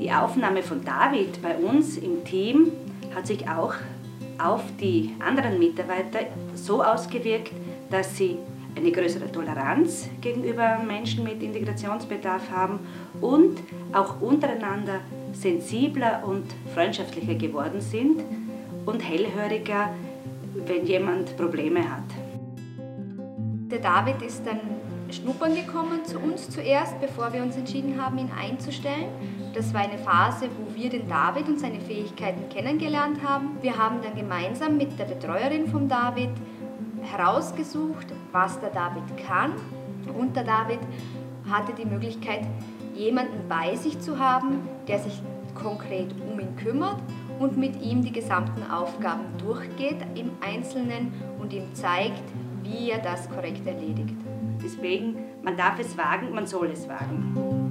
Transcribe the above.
Die Aufnahme von David bei uns im Team hat sich auch auf die anderen Mitarbeiter so ausgewirkt, dass sie eine größere Toleranz gegenüber Menschen mit Integrationsbedarf haben und auch untereinander sensibler und freundschaftlicher geworden sind und hellhöriger, wenn jemand Probleme hat. Der David ist dann schnuppern gekommen zu uns zuerst, bevor wir uns entschieden haben, ihn einzustellen. Das war eine Phase, wo wir den David und seine Fähigkeiten kennengelernt haben. Wir haben dann gemeinsam mit der Betreuerin von David herausgesucht, was der David kann. Und der David hatte die Möglichkeit, jemanden bei sich zu haben, der sich konkret um ihn kümmert und mit ihm die gesamten Aufgaben durchgeht im Einzelnen und ihm zeigt, wie er das korrekt erledigt. Deswegen, man darf es wagen, man soll es wagen.